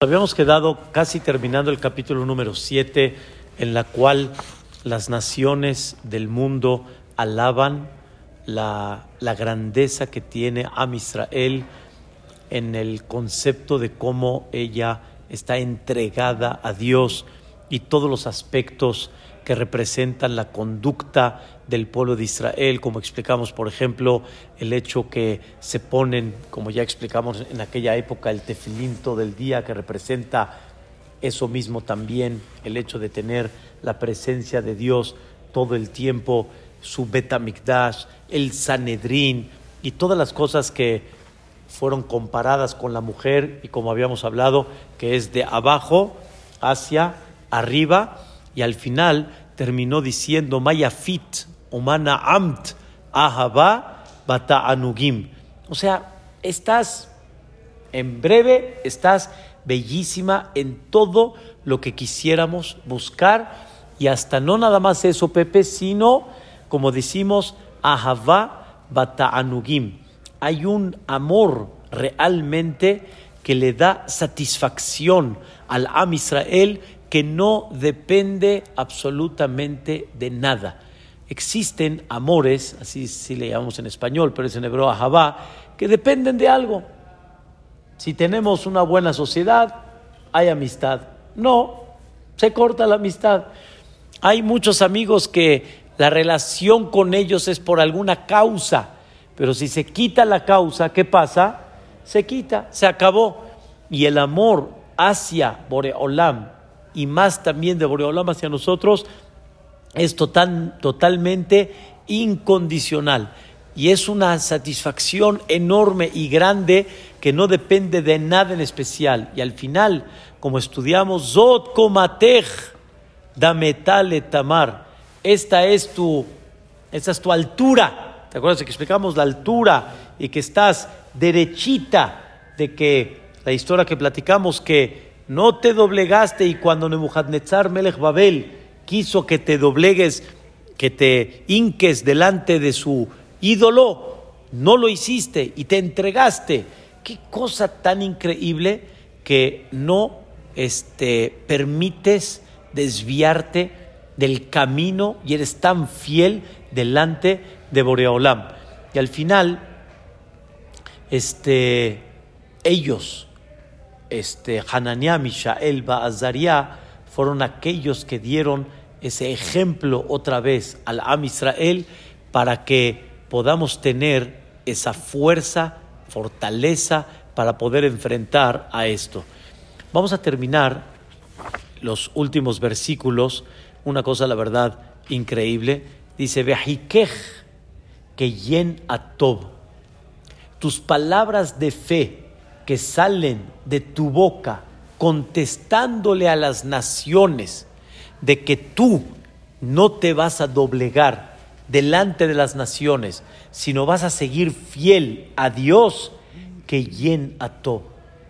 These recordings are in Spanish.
Habíamos quedado casi terminando el capítulo número 7, en la cual las naciones del mundo alaban la, la, grandeza que tiene Am Israel en el concepto de cómo ella está entregada a Dios y todos los aspectos que representan la conducta del pueblo de Israel, como explicamos, por ejemplo, el hecho que se ponen, como ya explicamos en aquella época, el tefilín todo el día, que representa eso mismo también, el hecho de tener la presencia de Dios todo el tiempo, su Betamikdash, el Sanedrín y todas las cosas que fueron comparadas con la mujer y como habíamos hablado, que es de abajo hacia arriba y al final terminó diciendo Mayafit, Omana Amt, Ahaba, Bata Anugim. O sea, estás en breve, estás bellísima en todo lo que quisiéramos buscar y hasta no nada más eso, Pepe, sino, como decimos, Ahaba, Bata Anugim. Hay un amor realmente que le da satisfacción al Am Israel que no depende absolutamente de nada. Existen amores, así sí le llamamos en español, pero es en hebreo ahabá, que dependen de algo. Si tenemos una buena sociedad, hay amistad. No, se corta la amistad. Hay muchos amigos que la relación con ellos es por alguna causa, pero si se quita la causa, ¿qué pasa? Se quita, se acabó. Y el amor hacia Boreolam, y más también de Boreolam hacia nosotros es total, totalmente incondicional. Y es una satisfacción enorme y grande que no depende de nada en especial. Y al final, como estudiamos, Zot komatech dametale tamar. Esta es tu, esta es tu altura. ¿Te acuerdas que explicamos la altura y que estás derechita de que la historia que platicamos que no te doblegaste y cuando Nebuchadnezzar Melech Babel quiso que te doblegues, que te hinques delante de su ídolo, no lo hiciste y te entregaste. Qué cosa tan increíble que no este, permites desviarte del camino y eres tan fiel delante de Boreolam. Y al final, este, ellos este, Hananiah, Mishael, Baazaria fueron aquellos que dieron ese ejemplo otra vez al Am Israel para que podamos tener esa fuerza, fortaleza para poder enfrentar a esto. Vamos a terminar los últimos versículos, una cosa la verdad increíble, dice, Vehikej que yen atob, tus palabras de fe, que salen de tu boca contestándole a las naciones de que tú no te vas a doblegar delante de las naciones, sino vas a seguir fiel a Dios, que yen ató.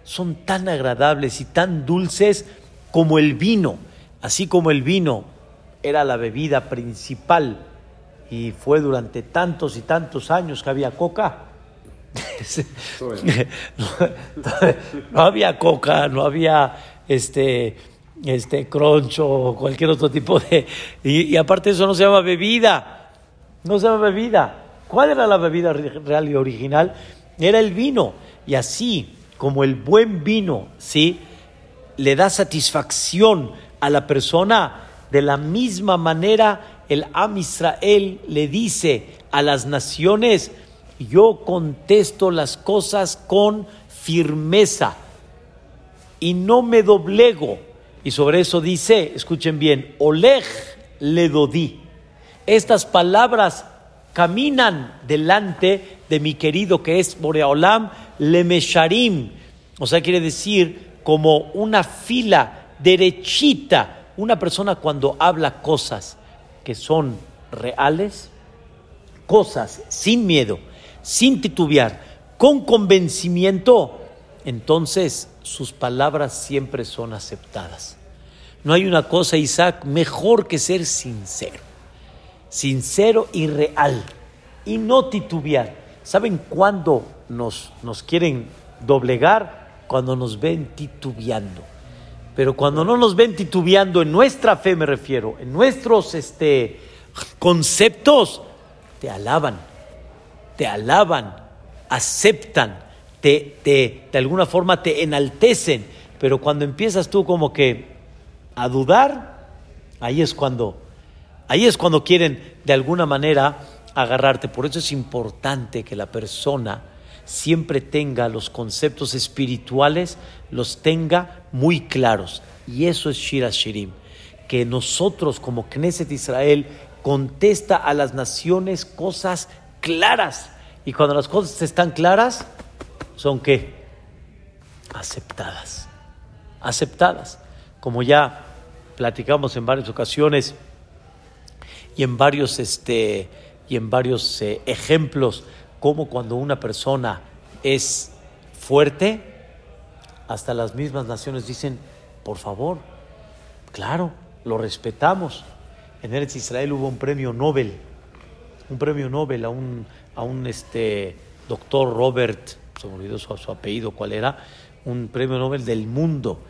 Son tan agradables y tan dulces como el vino, así como el vino era la bebida principal y fue durante tantos y tantos años que había coca. No, había coca, no había este, este croncho o cualquier otro tipo de... Y, aparte eso no se llama bebida, no se llama bebida. ¿Cuál era la bebida real y original? Era el vino. Y así como el buen vino, ¿sí? Le da satisfacción a la persona, de la misma manera el Am Israel le dice a las naciones, yo contesto las cosas con firmeza y no me doblego. Y sobre eso dice, escuchen bien, Oleg le dodí. Estas palabras caminan delante de mi querido que es Boreolam Lemesharim. O sea, quiere decir como una fila derechita. Una persona cuando habla cosas que son reales, cosas sin miedo, sin titubear, con convencimiento, entonces sus palabras siempre son aceptadas. No hay una cosa, Isaac, mejor que ser sincero. Sincero y real. Y no titubear. ¿Saben cuándo nos, nos quieren doblegar? cuando nos ven titubeando. Pero cuando no nos ven titubeando en nuestra fe, me refiero, en nuestros este, conceptos, te alaban, te alaban, aceptan, te, te, de alguna forma te enaltecen. Pero cuando empiezas tú como que a dudar, ahí es cuando, ahí es cuando quieren de alguna manera agarrarte. Por eso es importante que la persona siempre tenga los conceptos espirituales, los tenga muy claros. Y eso es Shira Shirim. Que nosotros como Knesset Israel contesta a las naciones cosas claras. Y cuando las cosas están claras, son qué? Aceptadas. Aceptadas. Como ya platicamos en varias ocasiones y en varios, este, y en varios eh, ejemplos, como cuando una persona es fuerte, hasta las mismas naciones dicen, por favor, claro, lo respetamos. En Eretz Israel hubo un premio Nobel, un premio Nobel a un, a un este, doctor Robert, se me olvidó su, su apellido, cuál era, un premio Nobel del mundo.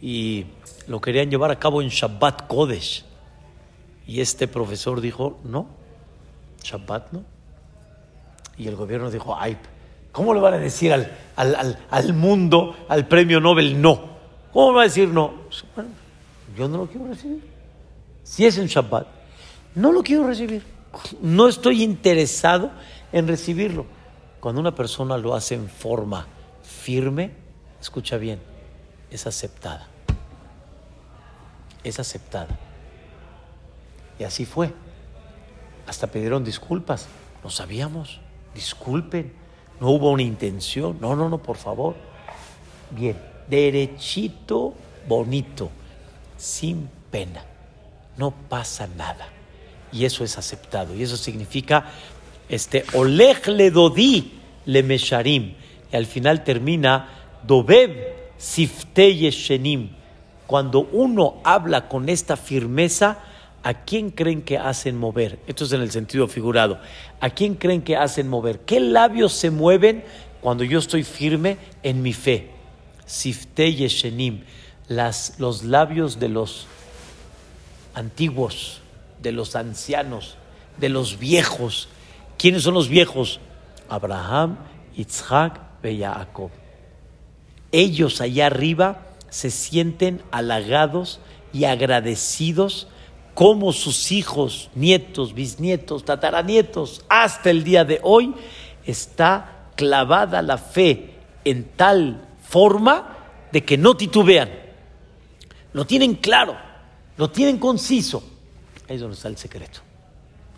Y lo querían llevar a cabo en Shabbat Kodesh. Y este profesor dijo, no, Shabbat no. Y el gobierno dijo, ay, ¿cómo le van a decir al, al, al, mundo, al premio Nobel, no? ¿Cómo va a decir no? Bueno, yo no lo quiero recibir. Si es en Shabbat, no lo quiero recibir. No estoy interesado en recibirlo. Cuando una persona lo hace en forma firme, escucha bien, es aceptada. Es aceptada. Y así fue. Hasta pidieron disculpas. No sabíamos. Disculpen. No hubo una intención. No, no, no, por favor. Bien. Derechito, bonito. Sin pena. No pasa nada. Y eso es aceptado. Y eso significa, este, Oleg le dodi le mesharim. Y al final termina, Dobev sifte yeshenim. Cuando uno habla con esta firmeza, ¿a quién creen que hacen mover? Esto es en el sentido figurado. ¿A quién creen que hacen mover? ¿Qué labios se mueven cuando yo estoy firme en mi fe? Sifte yeshenim. Los labios de los antiguos, de los ancianos, de los viejos. ¿Quiénes son los viejos? Abraham, Isaac y Jacob. Ellos allá arriba se sienten halagados y agradecidos como sus hijos, nietos, bisnietos, tataranietos, hasta el día de hoy, está clavada la fe en tal forma de que no titubean. Lo tienen claro, lo tienen conciso. Ahí es donde está el secreto.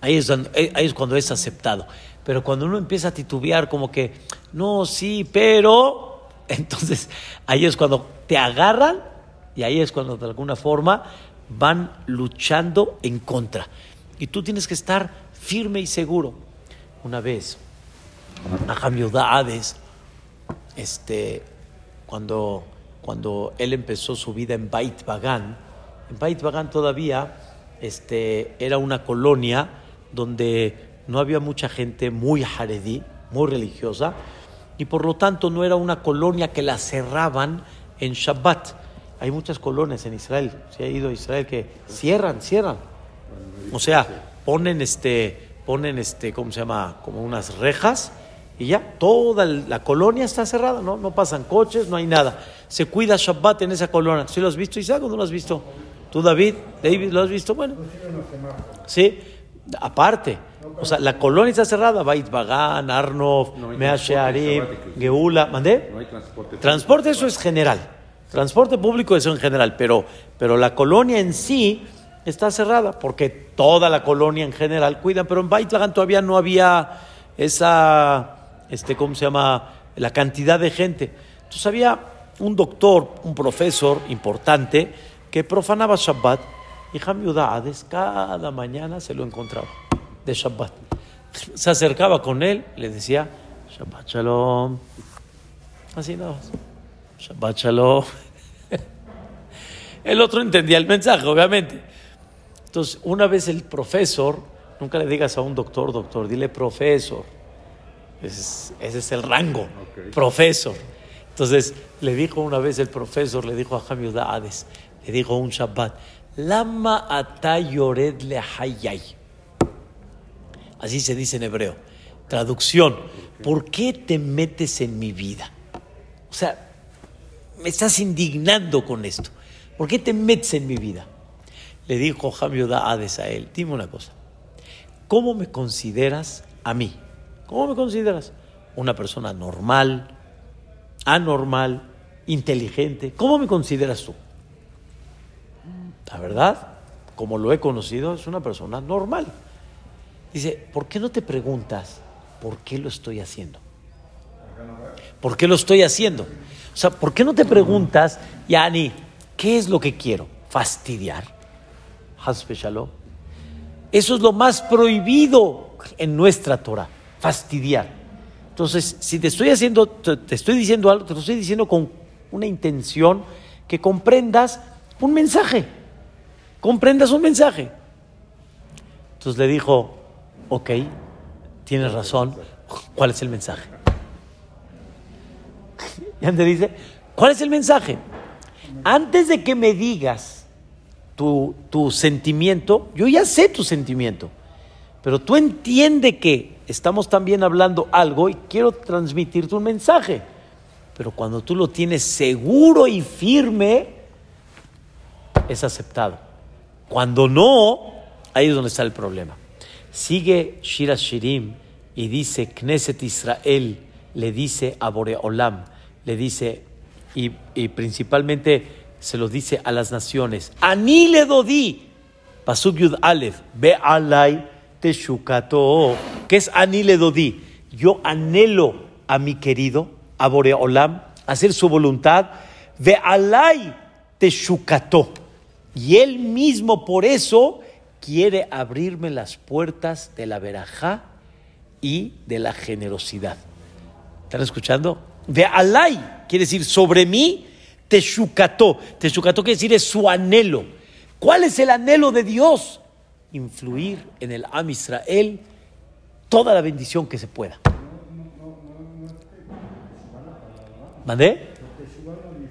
Ahí es, ahí es cuando es aceptado. Pero cuando uno empieza a titubear como que, no, sí, pero, entonces ahí es cuando te agarran y ahí es cuando de alguna forma van luchando en contra. Y tú tienes que estar firme y seguro. Una vez, a Hades, este, cuando, cuando él empezó su vida en Bait Bagan, en Bait Bagan todavía este, era una colonia donde no había mucha gente muy jaredí, muy religiosa, y por lo tanto no era una colonia que la cerraban en Shabbat. Hay muchas colonias en Israel, si ha ido a Israel, que cierran, cierran. O sea, ponen este, ponen este, ¿cómo se llama? Como unas rejas y ya, toda la colonia está cerrada, ¿no? No pasan coches, no hay nada. Se cuida Shabbat en esa colonia. ¿Sí lo has visto, Isaac, o no lo has visto? ¿Tú, David? ¿David lo has visto? Bueno. Sí, aparte. O sea, la colonia está cerrada. Bait Bagan, Arnov, no Mea Geula. ¿Mandé? No hay transporte. Transporte, eso es general. Transporte público, eso en general. Pero, pero la colonia en sí está cerrada porque toda la colonia en general cuida. Pero en Bait Bagan todavía no había esa, este, ¿cómo se llama? La cantidad de gente. Entonces había un doctor, un profesor importante que profanaba Shabbat y Ham cada mañana se lo encontraba de Shabbat. Se acercaba con él, le decía, Shabbat Shalom. Así nada más. Shabbat Shalom. El otro entendía el mensaje, obviamente. Entonces, una vez el profesor, nunca le digas a un doctor, doctor, dile profesor. Ese es, ese es el rango, profesor. Entonces le dijo una vez el profesor, le dijo a Jamiuda Hades, le dijo un Shabbat, Lama atayored le hayay. Así se dice en hebreo. Traducción, ¿por qué te metes en mi vida? O sea, me estás indignando con esto. ¿Por qué te metes en mi vida? Le dijo Jamiuda Hades a él, dime una cosa, ¿cómo me consideras a mí? ¿Cómo me consideras? Una persona normal, anormal, inteligente. ¿Cómo me consideras tú? La verdad, como lo he conocido, es una persona normal. Dice, ¿por qué no te preguntas por qué lo estoy haciendo? ¿Por qué lo estoy haciendo? O sea, ¿por qué no te preguntas, Yani, qué es lo que quiero? ¿Fastidiar? Eso es lo más prohibido en nuestra Torah, fastidiar. Entonces, si te estoy haciendo, te estoy diciendo algo, te lo estoy diciendo con una intención que comprendas un mensaje. Comprendas un mensaje. Entonces le dijo, ok, tienes razón, ¿cuál es el mensaje? Y antes dice, ¿cuál es el mensaje? Antes de que me digas tu, tu sentimiento, yo ya sé tu sentimiento, pero tú entiende que estamos también hablando algo y quiero transmitirte un mensaje. Pero cuando tú lo tienes seguro y firme, es aceptado. Cuando no, ahí es donde está el problema. Sigue Shira Shirim y dice, Knesset Israel le dice a Boreolam, le dice, y, principalmente se lo dice a las naciones, Ani le dodi, Pasuk Yud Aleph, Be alay teshukato, que es Ani le dodi. Yo anhelo a mi querido, a Boreolam, hacer su voluntad, Ve alay teshukato. Y él mismo por eso quiere abrirme las puertas de la verajá y de la generosidad. ¿Están escuchando? De alay, quiere decir sobre mí, teshukato. Teshukato quiere decir es su anhelo. ¿Cuál es el anhelo de Dios? Influir en el Am Israel toda la bendición que se pueda. ¿Mandé?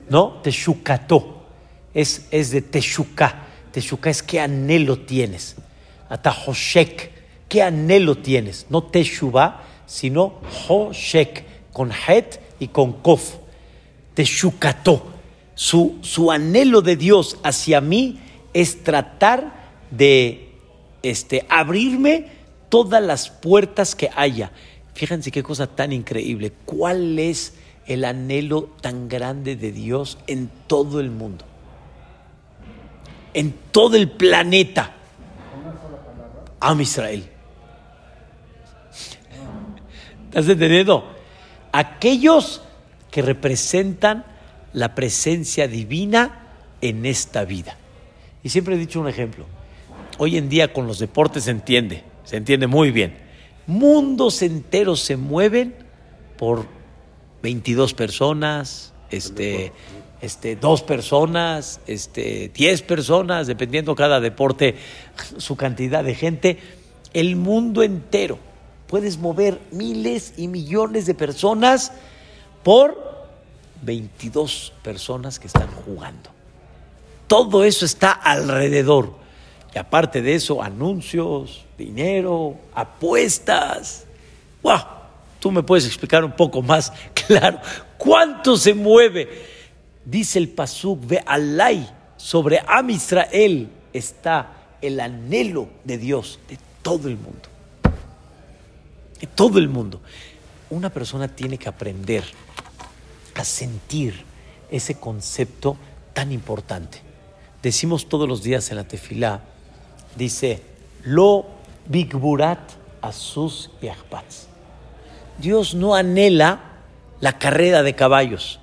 No, teshukato. Es, es de teshuka. Teshuka es qué anhelo tienes. Atahoshek, qué anhelo tienes. No teshuva, sino hoshek, con het y con kof. Teshukato. Su, su anhelo de Dios hacia mí es tratar de este, abrirme todas las puertas que haya. Fíjense qué cosa tan increíble. ¿Cuál es el anhelo tan grande de Dios en todo el mundo? En todo el planeta. Am Israel. ¿Estás entendiendo? Aquellos que representan la presencia divina en esta vida. Y siempre he dicho un ejemplo. Hoy en día con los deportes se entiende, se entiende muy bien. Mundos enteros se mueven por 22 personas, este, este, dos personas, este, diez personas, dependiendo cada deporte, su cantidad de gente. El mundo entero. Puedes mover miles y millones de personas por 22 personas que están jugando. Todo eso está alrededor. Y aparte de eso, anuncios, dinero, apuestas. ¡Wow! Tú me puedes explicar un poco más claro cuánto se mueve. Dice el Pasuk, ve Alay, sobre Am Israel está el anhelo de Dios de todo el mundo. De todo el mundo. Una persona tiene que aprender a sentir ese concepto tan importante. Decimos todos los días en la tefilá, dice, lo bigburat asus yachpatz. Dios no anhela la carrera de caballos,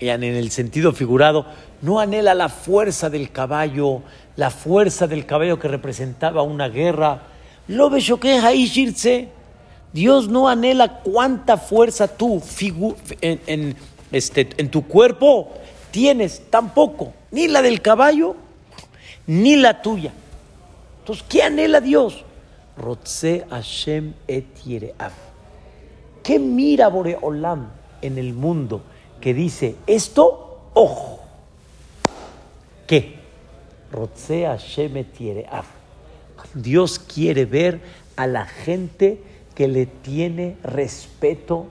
en el sentido figurado, no anhela la fuerza del caballo, la fuerza del caballo que representaba una guerra. Lo que Dios no anhela cuánta fuerza tú en, en, este, en tu cuerpo tienes, tampoco, ni la del caballo, ni la tuya. Entonces, ¿qué anhela Dios? Rotze Hashem et ¿Qué mira Boreolam en el mundo? Que dice, esto, ojo, ¿qué? Rotzea Dios quiere ver a la gente que le tiene respeto,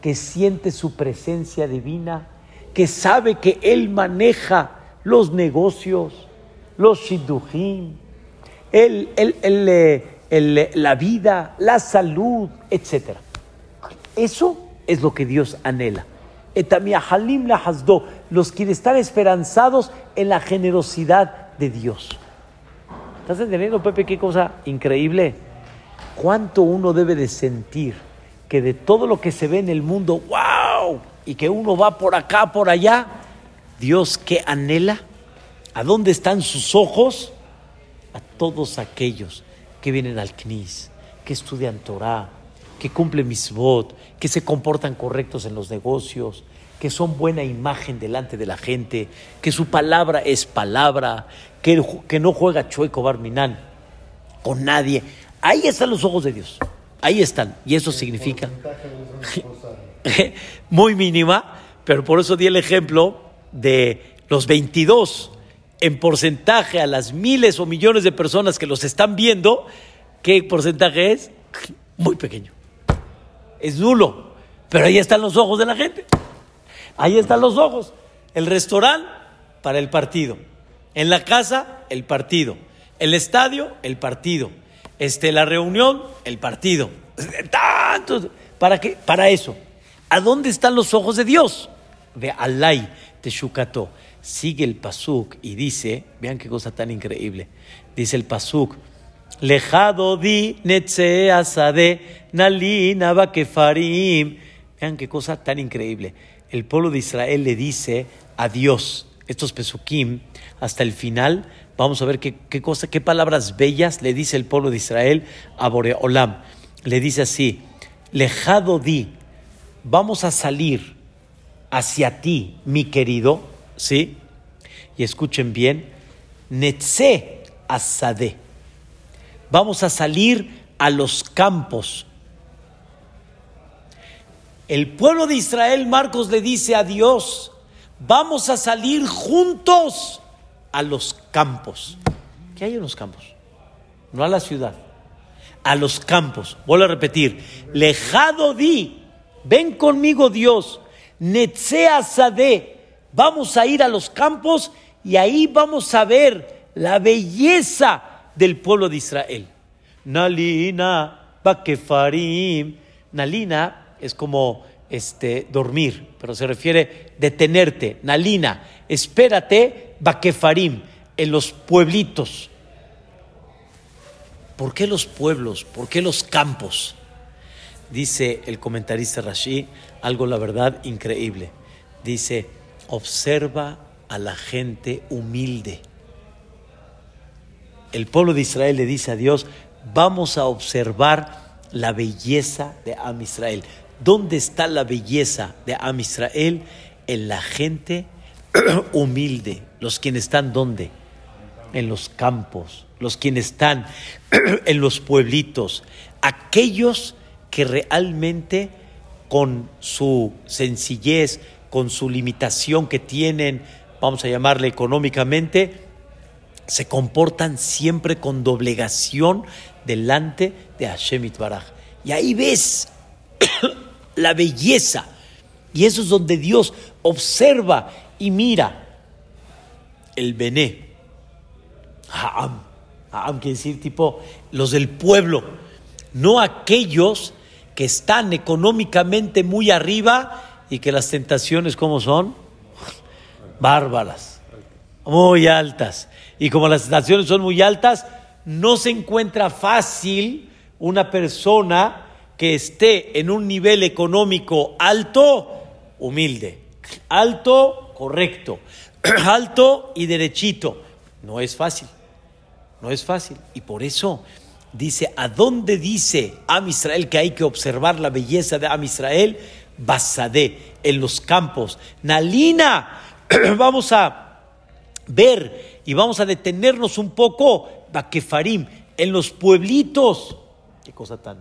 que siente su presencia divina, que sabe que Él maneja los negocios, los shidduchim, el, el, la vida, la salud, etc. Eso es lo que Dios anhela. Los quiere estar esperanzados en la generosidad de Dios. ¿Estás entendiendo, Pepe, qué cosa increíble? ¿Cuánto uno debe de sentir que de todo lo que se ve en el mundo, wow, y que uno va por acá, por allá, Dios que anhela, ¿a dónde están sus ojos? A todos aquellos que vienen al CNIS, que estudian Torah, que cumplen misbot, que se comportan correctos en los negocios, que son buena imagen delante de la gente, que su palabra es palabra, que, que no juega chueco barminán con nadie. Ahí están los ojos de Dios. Ahí están. Y eso significa muy mínima, pero por eso di el ejemplo de los 22 en porcentaje a las miles o millones de personas que los están viendo. ¿Qué porcentaje es? Muy pequeño. Es nulo. Pero ahí están los ojos de la gente. Ahí están los ojos. El restaurante para el partido. En la casa, el partido. El estadio, el partido. Este, la reunión, el partido. Tantos. ¿Para qué? Para eso. ¿A dónde están los ojos de Dios? De Alay, Teshukato. Sigue el Pasuk y dice, vean qué cosa tan increíble. Dice el Pasuk, Lejado di netze asade nalina bakefarim. Vean qué cosa tan increíble. El pueblo de Israel le dice a Dios, estos pesukim, hasta el final, vamos a ver qué, qué, cosa, qué palabras bellas le dice el pueblo de Israel a Boreolam. Le dice así, lejado di, vamos a salir hacia ti, mi querido, ¿sí? Y escuchen bien, netze asade vamos a salir a los campos. El pueblo de Israel, Marcos le dice a Dios, vamos a salir juntos a los campos. ¿Qué hay en los campos? No a la ciudad, a los campos. Vuelvo a repetir, lejado di, ven conmigo Dios, netzea sade, vamos a ir a los campos y ahí vamos a ver la belleza del pueblo de Israel. Nalina, Bakefarim. Nalina es como este, dormir, pero se refiere detenerte. Nalina, espérate, Bakefarim, en los pueblitos. ¿Por qué los pueblos? ¿Por qué los campos? Dice el comentarista Rashi algo, la verdad, increíble. Dice, observa a la gente humilde el pueblo de Israel le dice a Dios, vamos a observar la belleza de Am Israel. ¿Dónde está la belleza de Am Israel? En la gente humilde, los quienes están ¿dónde? En los campos, los quienes están en los pueblitos, aquellos que realmente con su sencillez, con su limitación que tienen, vamos a llamarle económicamente, se comportan siempre con doblegación delante de Hashem Itbaraj. Y ahí ves la belleza. Y eso es donde Dios observa y mira el Bené. Ha'am. Ha'am quiere decir tipo los del pueblo, no aquellos que están económicamente muy arriba y que las tentaciones, como son? Bárbaras, muy altas y como las estaciones son muy altas, no se encuentra fácil una persona que esté en un nivel económico alto, humilde, alto, correcto, alto y derechito. No es fácil, no es fácil. Y por eso dice, ¿a dónde dice Am Israel que hay que observar la belleza de Am Israel? Basadé, en los campos. Nalina, vamos a ver y vamos a detenernos un poco, Bakefarim, en los pueblitos. Qué cosa tan,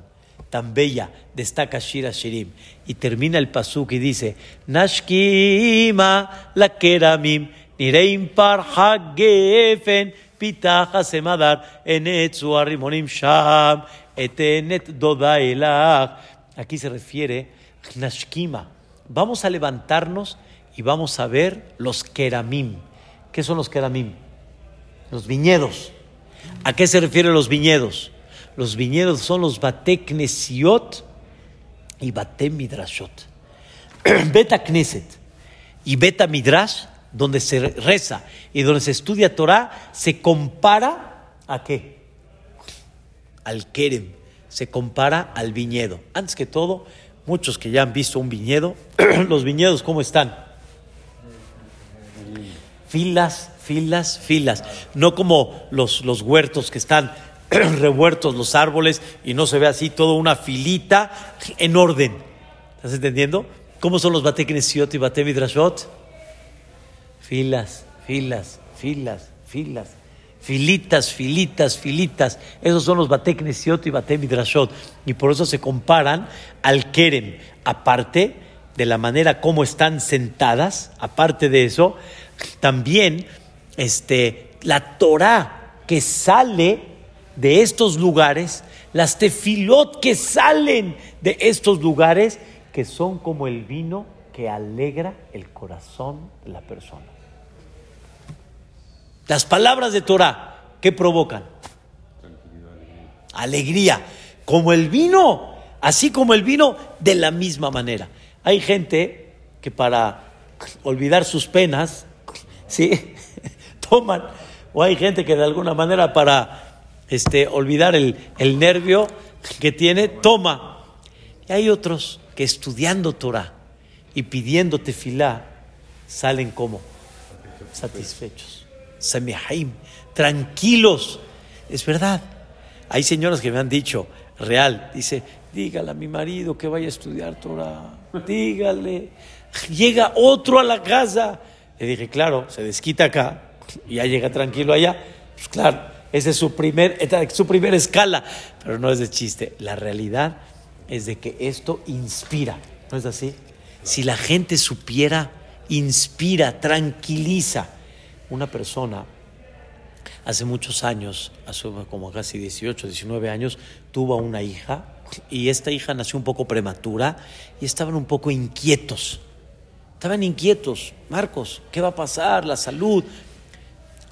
tan bella, destaca Shira Shirim. Y termina el pasuk y dice, Nashkima la keramim, nireim par hagefen, pitaja semadar, enetzu arrimonim sham, etenet dodaelach. Aquí se refiere Nashkima. Vamos a levantarnos y vamos a ver los keramim. ¿Qué son los keramim? Los viñedos. ¿A qué se refieren los viñedos? Los viñedos son los bateknesiot y batemidrashot. Beta Knesset y Beta Midrash, donde se reza y donde se estudia Torah, se compara a qué? Al Kerem, se compara al viñedo. Antes que todo, muchos que ya han visto un viñedo, los viñedos, ¿cómo están? Filas, filas, filas. No como los, los huertos que están revueltos los árboles y no se ve así toda una filita en orden. ¿Estás entendiendo? ¿Cómo son los bateknesiot y batemidrashot? Filas, filas, filas, filas. Filitas, filitas, filitas. Esos son los bateknesiot y batemidrashot. Y por eso se comparan al kerem. Aparte de la manera como están sentadas, aparte de eso, también este, la Torah que sale de estos lugares, las tefilot que salen de estos lugares, que son como el vino que alegra el corazón de la persona. Las palabras de Torah, ¿qué provocan? Alegría. Como el vino, así como el vino, de la misma manera. Hay gente que para olvidar sus penas, ¿sí? Toman, o hay gente que de alguna manera para este, olvidar el, nervio que tiene, toma. Y hay otros que estudiando Torah y pidiendo tefilá salen como satisfechos, samihaim, tranquilos. Es verdad. Hay señoras que me han dicho, real, dice, dígale a mi marido que vaya a estudiar Torah, dígale. Llega otro a la casa. Le dije, claro, se desquita acá ya llega tranquilo allá. Pues claro, esa es su, primer, su primera escala, pero no es de chiste. La realidad es de que esto inspira, ¿no es así? Si la gente supiera, inspira, tranquiliza. Una persona hace muchos años, hace como casi 18, 19 años, tuvo una hija y esta hija nació un poco prematura y estaban un poco inquietos. Estaban inquietos, Marcos, ¿qué va a pasar? La salud.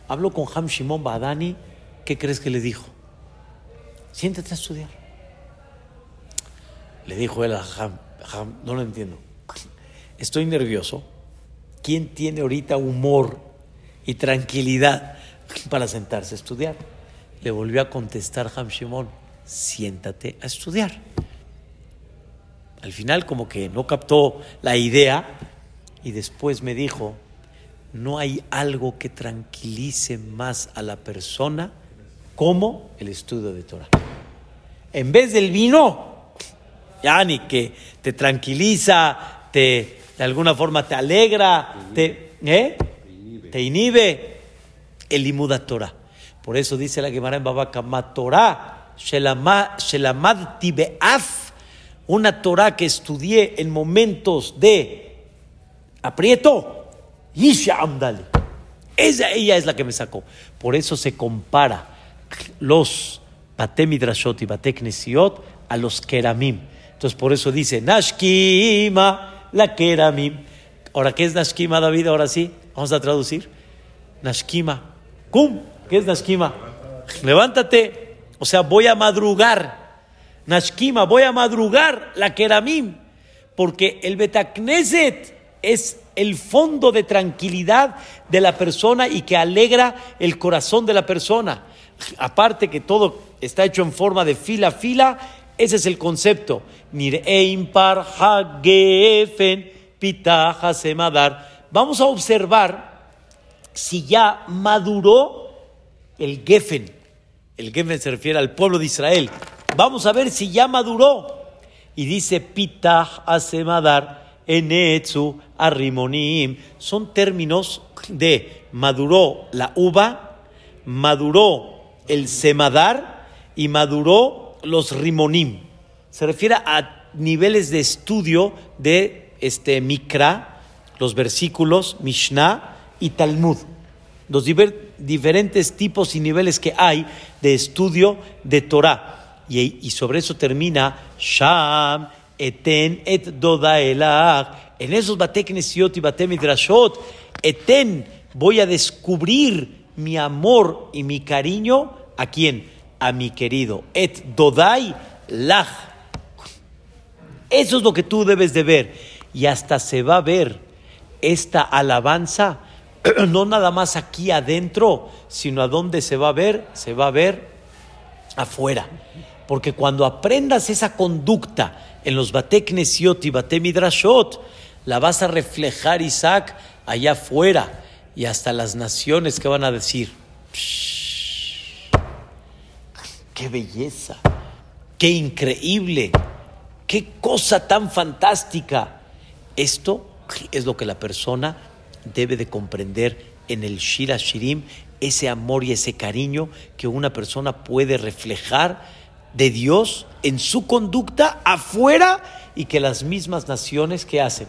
Habló con Ham Shimon Badani ¿qué crees que le dijo? Siéntate a estudiar. Le dijo él a Ham, no lo entiendo. Estoy nervioso. ¿Quién tiene ahorita humor y tranquilidad para sentarse a estudiar? Le volvió a contestar Ham Shimon, siéntate a estudiar. Al final como que no captó la idea y después me dijo, no hay algo que tranquilice más a la persona como el estudio de Torah. En vez del vino, ya ni que te tranquiliza, te, de alguna forma te alegra, te, ¿eh? te inhibe el limuda Torah. Por eso dice la Gemara en Babakama, Torah, Shelamad Tibeaf, una Torah que estudié en momentos de aprieto, Yisha Amdali. Ella, ella es la que me sacó. Por eso se compara los Batemidrashot y Bateknesiot a los Keramim. Entonces por eso dice Nashkima, la Keramim. Ahora, ¿qué es Nashkima, David? Ahora sí, vamos a traducir. Nashkima. ¿Cum? ¿Qué es Nashkima? Levántate. O sea, voy a madrugar. Nashkima, voy a madrugar la Keramim. Porque el Betakneset es el fondo de tranquilidad de la persona y que alegra el corazón de la persona aparte que todo está hecho en forma de fila a fila, ese es el concepto. Vamos a observar si ya maduró el gefen. El gefen se refiere al pueblo de Israel. Vamos a ver si ya maduró. Y dice pitah asemadar, enetzu, arrimonim. Son términos de maduró la uva, maduró el semadar y maduró los rimonim. se refiere a niveles de estudio de este Mikra, los versículos, Mishnah y Talmud. Los diferentes tipos y niveles que hay de estudio de Torah. Y, sobre eso termina Sham, Eten, Et Doda En esos Bateknesiot y Batemidrashot, Eten, voy a descubrir mi amor y mi cariño. ¿A quién? A mi querido. Et Dodai Lach. Eso es lo que tú debes de ver. Y hasta se va a ver esta alabanza, no nada más aquí adentro, sino a dónde se va a ver, se va a ver afuera. Porque cuando aprendas esa conducta en los Bateknesiot y Batemidrashot, la vas a reflejar, Isaac, allá afuera y hasta las naciones que van a decir, qué belleza, qué increíble, qué cosa tan fantástica. Esto es lo que la persona debe de comprender en el Shira Shirim, ese amor y ese cariño que una persona puede reflejar de Dios en su conducta afuera y que las mismas naciones que hacen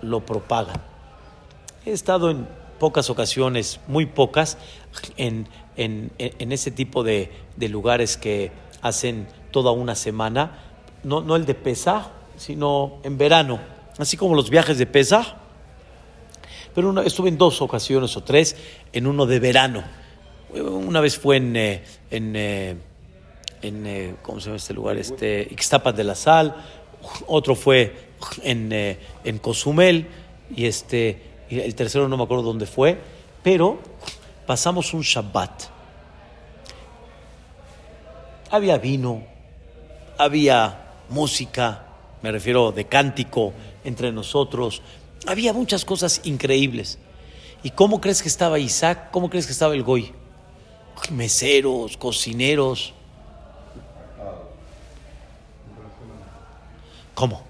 lo propagan. He estado en pocas ocasiones, muy pocas, en, en, ese tipo de, lugares que hacen toda una semana, no, no el de Pesaj, sino en verano, así como los viajes de Pesaj. Pero estuve en dos ocasiones o tres, en uno de verano. Una vez fue en, eh, en, eh, en eh, ¿cómo se llama este lugar? Este, Ixtapas de la Sal, otro fue en, en Cozumel, y este, el tercero no me acuerdo dónde fue, pero pasamos un Shabbat. Había vino, había música, me refiero de cántico entre nosotros, había muchas cosas increíbles. ¿Y cómo crees que estaba Isaac? ¿Cómo crees que estaba el Goy? Meseros, cocineros. ¿Cómo?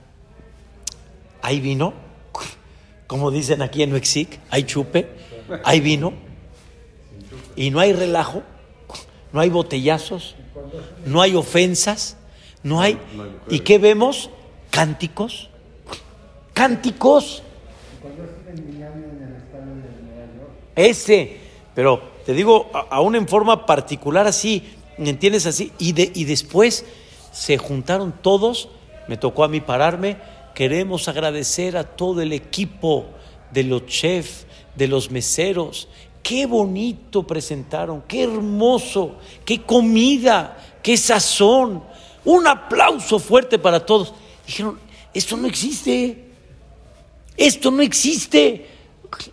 ¿Hay vino? como dicen aquí en Mexic, hay chupe, hay vino, y no hay relajo, no hay botellazos, no hay ofensas, no hay... ¿Y qué vemos? Cánticos, cánticos. Ese, pero te digo, aún en forma particular así, ¿entiendes así? Y, de, y después se juntaron todos, me tocó a mí pararme, Queremos agradecer a todo el equipo de los chefs, de los meseros. Qué bonito presentaron, qué hermoso, qué comida, qué sazón. Un aplauso fuerte para todos. Dijeron, esto no existe. Esto no existe.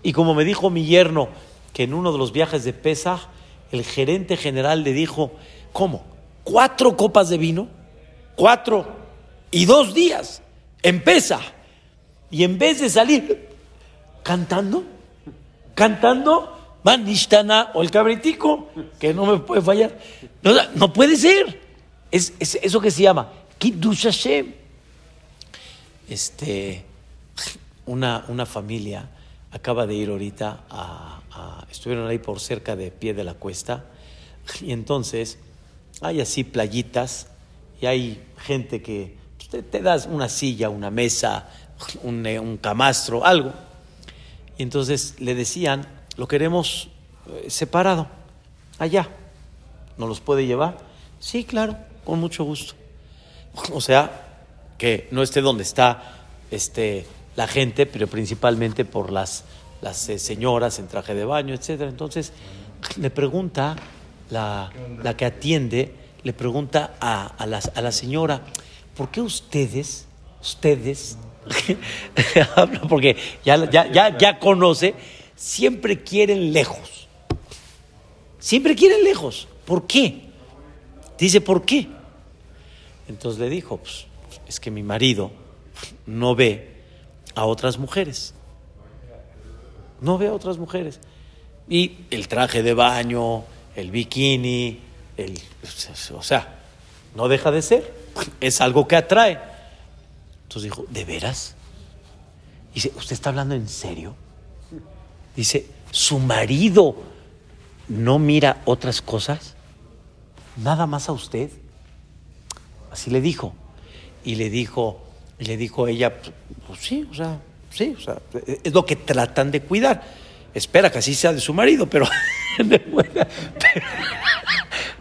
Y como me dijo mi yerno, que en uno de los viajes de Pesach, el gerente general le dijo, ¿cómo? ¿Cuatro copas de vino? ¿Cuatro? Y dos días. Empieza. Y en vez de salir cantando, cantando, Manishtana o el cabritico, que no me puede fallar. No, puede ser. Es, eso que se llama Kiddush Hashem. Este, una, una familia acaba de ir ahorita a, estuvieron ahí por cerca de pie de la cuesta y entonces hay así playitas y hay gente que te, das una silla, una mesa, un, eh, un, camastro, algo. Y entonces le decían, lo queremos eh, separado, allá. ¿No los puede llevar? Sí, claro, con mucho gusto. O sea, que no esté donde está este, la gente, pero principalmente por las, las eh, señoras en traje de baño, etc. Entonces le pregunta la, la que atiende, le pregunta a, a, la, a la señora, ¿por qué ustedes, ustedes, porque ya, ya, ya, conoce, siempre quieren lejos? Siempre quieren lejos. ¿Por qué? Dice, ¿por qué? Entonces le dijo, pues, es que mi marido no ve a otras mujeres. No ve a otras mujeres. Y el traje de baño, el bikini, el, o sea, no deja de ser es algo que atrae. Entonces dijo, ¿de veras? Dice, ¿usted está hablando en serio? Dice, ¿su marido no mira otras cosas? ¿Nada más a usted? Así le dijo. Y le dijo, le dijo ella, pues sí, o sea, sí, o sea, es lo que tratan de cuidar. Espera que así sea de su marido, pero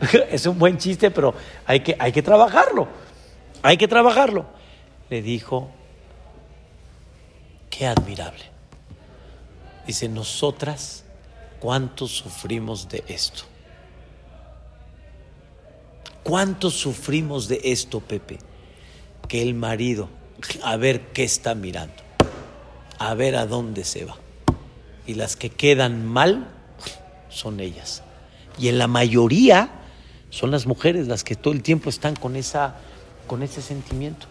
es un buen chiste, pero hay que, hay que trabajarlo. Hay que trabajarlo. Le dijo, qué admirable. Dice, nosotras, ¿cuánto sufrimos de esto? ¿Cuánto sufrimos de esto, Pepe? Que el marido, a ver qué está mirando, a ver a dónde se va. Y las que quedan mal son ellas. Y en la mayoría son las mujeres las que todo el tiempo están con, esa, con ese sentimiento.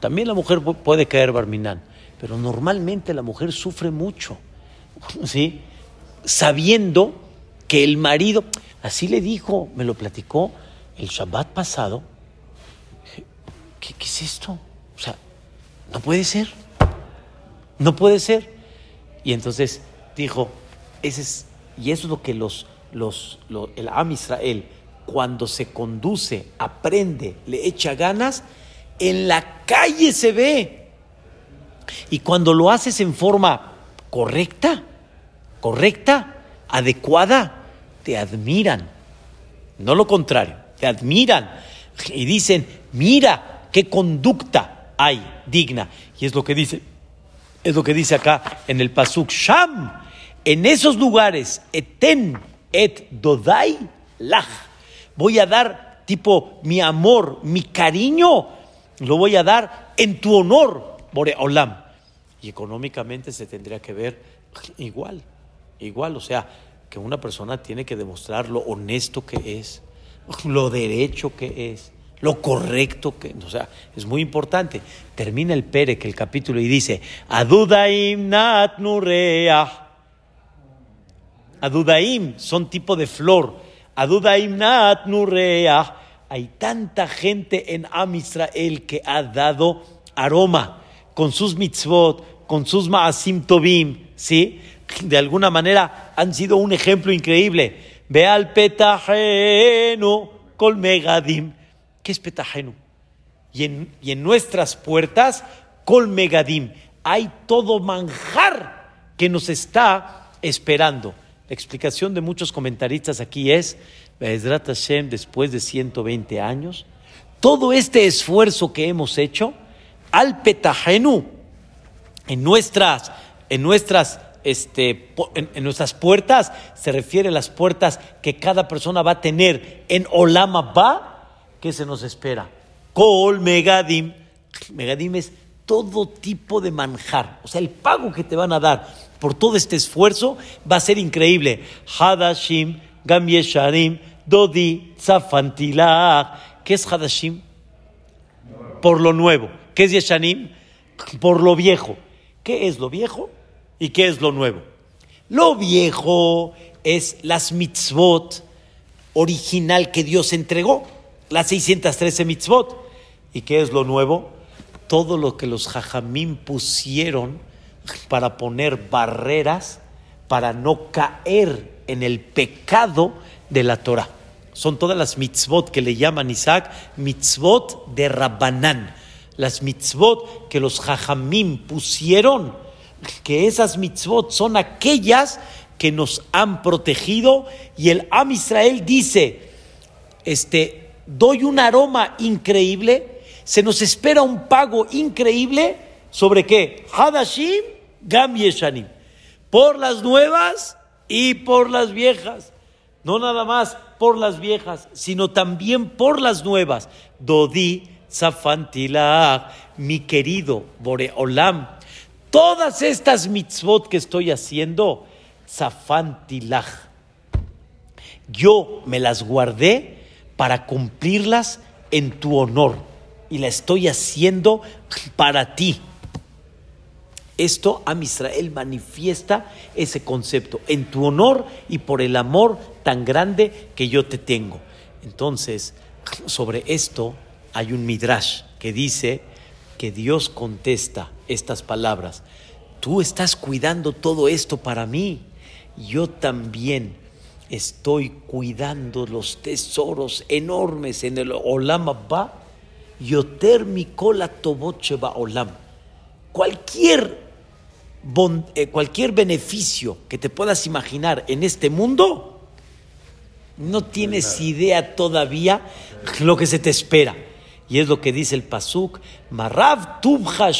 También la mujer puede caer barminán, pero normalmente la mujer sufre mucho, ¿sí? Sabiendo que el marido, así le dijo, me lo platicó el Shabbat pasado. ¿Qué, qué es esto? O sea, no puede ser, no puede ser. Y entonces dijo, ese es, y eso es lo que los, los, el Am Israel, cuando se conduce, aprende, le echa ganas, en la calle se ve. Y cuando lo haces en forma correcta, correcta, adecuada, te admiran. No lo contrario, te admiran y dicen, mira qué conducta hay digna. Y es lo que dice, es lo que dice acá en el Pasuk Sham. En esos lugares, eten et dodai lach. Voy a dar tipo mi amor, mi cariño, lo voy a dar en tu honor, Olam. Y económicamente se tendría que ver igual, igual, o sea, que una persona tiene que demostrar lo honesto que es, lo derecho que es, lo correcto que, o sea, es muy importante. Termina el Pere, que el capítulo, y dice, Adudaim nat nurea. Adudaim son tipo de flor. Hay tanta gente en Am Israel que ha dado aroma con sus mitzvot, con sus maasim tobim, ¿sí? De alguna manera han sido un ejemplo increíble. Ve al petajeno col megadim. ¿Qué es petajeno? Y en, y en nuestras puertas, col megadim. Hay todo manjar que nos está esperando. La explicación de muchos comentaristas aquí es, Hashem, después de 120 años, todo este esfuerzo que hemos hecho, al petajenu, en nuestras, en nuestras, este, en, nuestras puertas, se refiere a las puertas que cada persona va a tener en Olama Ba, que se nos espera. Kol Megadim, Megadim es todo tipo de manjar, o sea, el pago que te van a dar por todo este esfuerzo, va a ser increíble. Hadashim, Gam Yesharim, Dodi, Zafantilah. ¿Qué es Hadashim? Por lo nuevo. ¿Qué es Yeshanim? Por lo viejo. ¿Qué es lo viejo y qué es lo nuevo? Lo viejo es las mitzvot original que Dios entregó, las 613 mitzvot. ¿Y qué es lo nuevo? Todo lo que los jajamim pusieron para poner barreras para no caer en el pecado de la Torah. Son todas las mitzvot que le llaman Isaac mitzvot de Rabbanán. Las mitzvot que los jajamim pusieron, que esas mitzvot son aquellas que nos han protegido y el Am Israel dice, este, doy un aroma increíble, se nos espera un pago increíble, ¿sobre qué? Hadashim Gam Yeshanim. Por las nuevas y por las viejas. No nada más por las viejas, sino también por las nuevas. Dodi Zafantilah, mi querido Boreolam. Todas estas mitzvot que estoy haciendo, Zafantilah. Yo me las guardé para cumplirlas en tu honor y la estoy haciendo para ti. Esto a Israel manifiesta ese concepto en tu honor y por el amor tan grande que yo te tengo. Entonces, sobre esto hay un midrash que dice que Dios contesta estas palabras. Tú estás cuidando todo esto para mí. Yo también estoy cuidando los tesoros enormes en el Olam Abba Yoter Mikola Tobocheba Olam. Cualquier, eh, cualquier beneficio que te puedas imaginar en este mundo, no tienes idea todavía lo que se te espera. Y es lo que dice el Pasuk, Marav Tubha.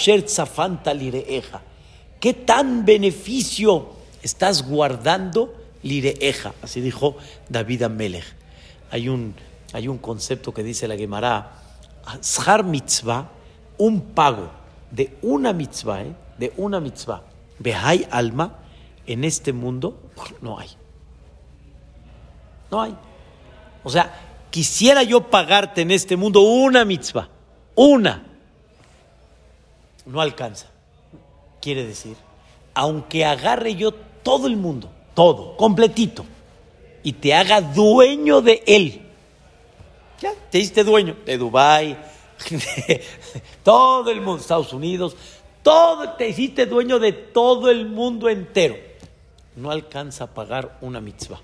¿Qué tan beneficio estás guardando lireeja? Así dijo David Amelech. Hay un, hay un concepto que dice la Gemara, Shar mitzvah, un pago de una mitzvah, ¿eh? de una mitzvah, Behai alma, en este mundo no hay. No hay. O sea, quisiera yo pagarte en este mundo una mitzvah, una. No alcanza. Quiere decir, aunque agarre yo todo el mundo, todo, completito, y te haga dueño de él, ya, te hiciste dueño de Dubái, de todo el mundo, Estados Unidos, todo, te hiciste dueño de todo el mundo entero. No alcanza a pagar una mitzvah.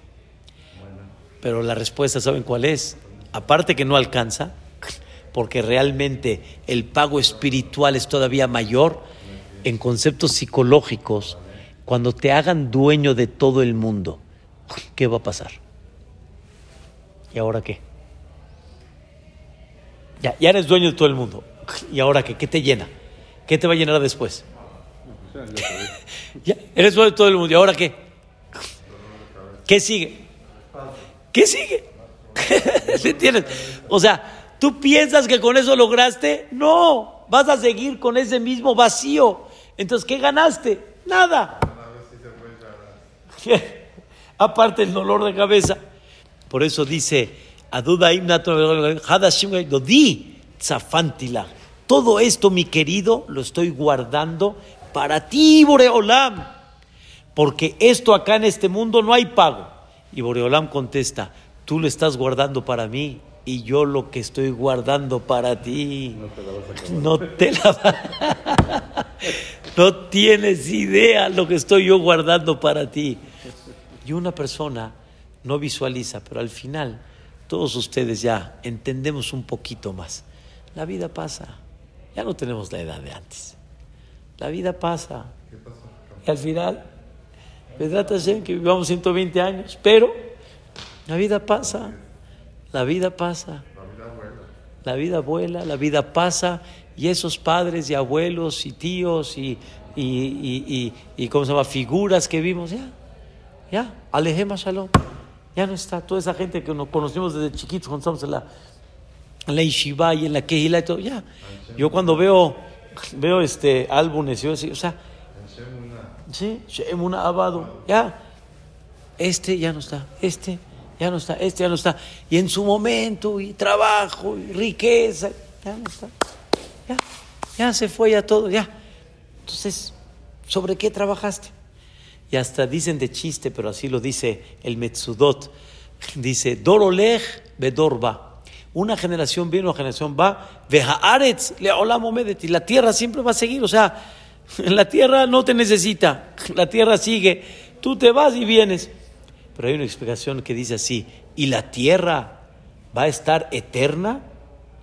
Pero la respuesta, ¿saben cuál es? Aparte que no alcanza, porque realmente el pago espiritual es todavía mayor, en conceptos psicológicos, cuando te hagan dueño de todo el mundo, ¿qué va a pasar? ¿Y ahora qué? Ya, ya eres dueño de todo el mundo. ¿Y ahora qué? ¿Qué te llena? ¿Qué te va a llenar después? ya, eres dueño de todo el mundo. ¿Y ahora qué? ¿Qué sigue? ¿Qué sigue? entiendes? O sea, ¿tú piensas que con eso lograste? No, vas a seguir con ese mismo vacío. Entonces, ¿qué ganaste? Nada. Aparte el dolor de cabeza. Por eso dice, todo esto, mi querido, lo estoy guardando para ti, Boreolam. Porque esto acá en este mundo no hay pago. Y Boreolam contesta, tú lo estás guardando para mí y yo lo que estoy guardando para ti. No te la vas a... No tienes idea lo que estoy yo guardando para ti. Y una persona no visualiza, pero al final todos ustedes ya entendemos un poquito más. La vida pasa. Ya no tenemos la edad de antes. La vida pasa. Y al final, trata que vivamos 120 años, pero la vida pasa. La vida pasa. La vida vuela, la vida pasa y esos padres y abuelos y tíos y, y, y, ¿cómo se llama? Figuras que vimos, ya, ya, alejemos shalom. Ya no está. Toda esa gente que nos conocimos desde chiquitos cuando estamos en la, en la Ishiva y en la Kehila y todo, ya. Yo cuando veo, veo este álbumes, yo o sea, sí, una Abado, ya. Este ya no está, este ya no está, este ya no está. Y en su momento, y trabajo, y riqueza, ya no está. Ya, ya se fue ya todo, ya. Entonces, ¿sobre qué trabajaste? Y hasta dicen de chiste, pero así lo dice el Metsudot. Dice, Dorolech bedorba. Una generación viene, una generación va. Vehaaretz le y La tierra siempre va a seguir. O sea, la tierra no te necesita. La tierra sigue. Tú te vas y vienes. Pero hay una explicación que dice así. ¿Y la tierra va a estar eterna?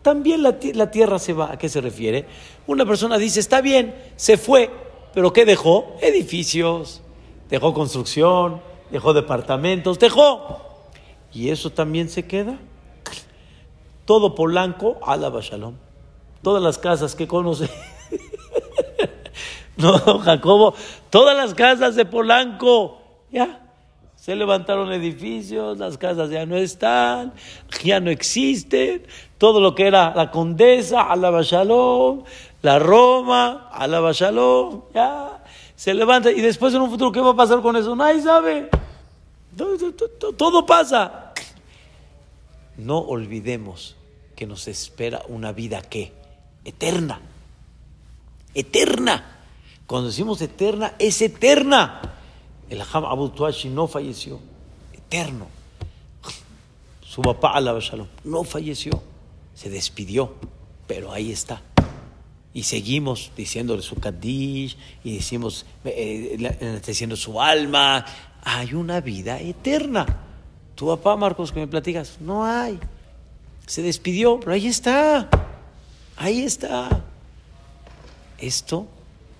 También la, tierra se va. ¿A qué se refiere? Una persona dice, está bien, se fue, pero ¿qué dejó? Edificios, dejó construcción, dejó departamentos, dejó. ¿Y eso también se queda? Todo Polanco, alaba shalom. Todas las casas que conoce. no, Jacobo, todas las casas de Polanco, ya, se levantaron edificios, las casas ya no están, ya no existen. Todo lo que era la condesa, alaba shalom, la Roma, alaba shalom, ya se levanta. Y después en un futuro, ¿qué va a pasar con eso? Nadie sabe. Todo, todo pasa. No olvidemos que nos espera una vida que eterna. Eterna. Cuando decimos eterna, es eterna. El Ham Abu Tuashi no falleció, eterno. Su papá, Shalom, no falleció, se despidió, pero ahí está. Y seguimos diciéndole su Kaddish, y decimos, eh, eh, diciendo su alma. Hay una vida eterna. Tu papá, Marcos, que me platicas, no hay. Se despidió, pero ahí está. Ahí está. Esto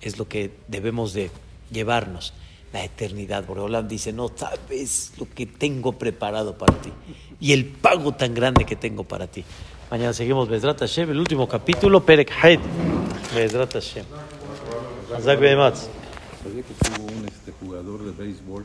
es lo que debemos de llevarnos. La eternidad. Boreolam dice, no sabes lo que tengo preparado para ti. Y el pago tan grande que tengo para ti. Mañana seguimos Bezrat Hashem, el último capítulo, Perek Haid. Bezrat Hashem. Sabía que tuvo un este, jugador de béisbol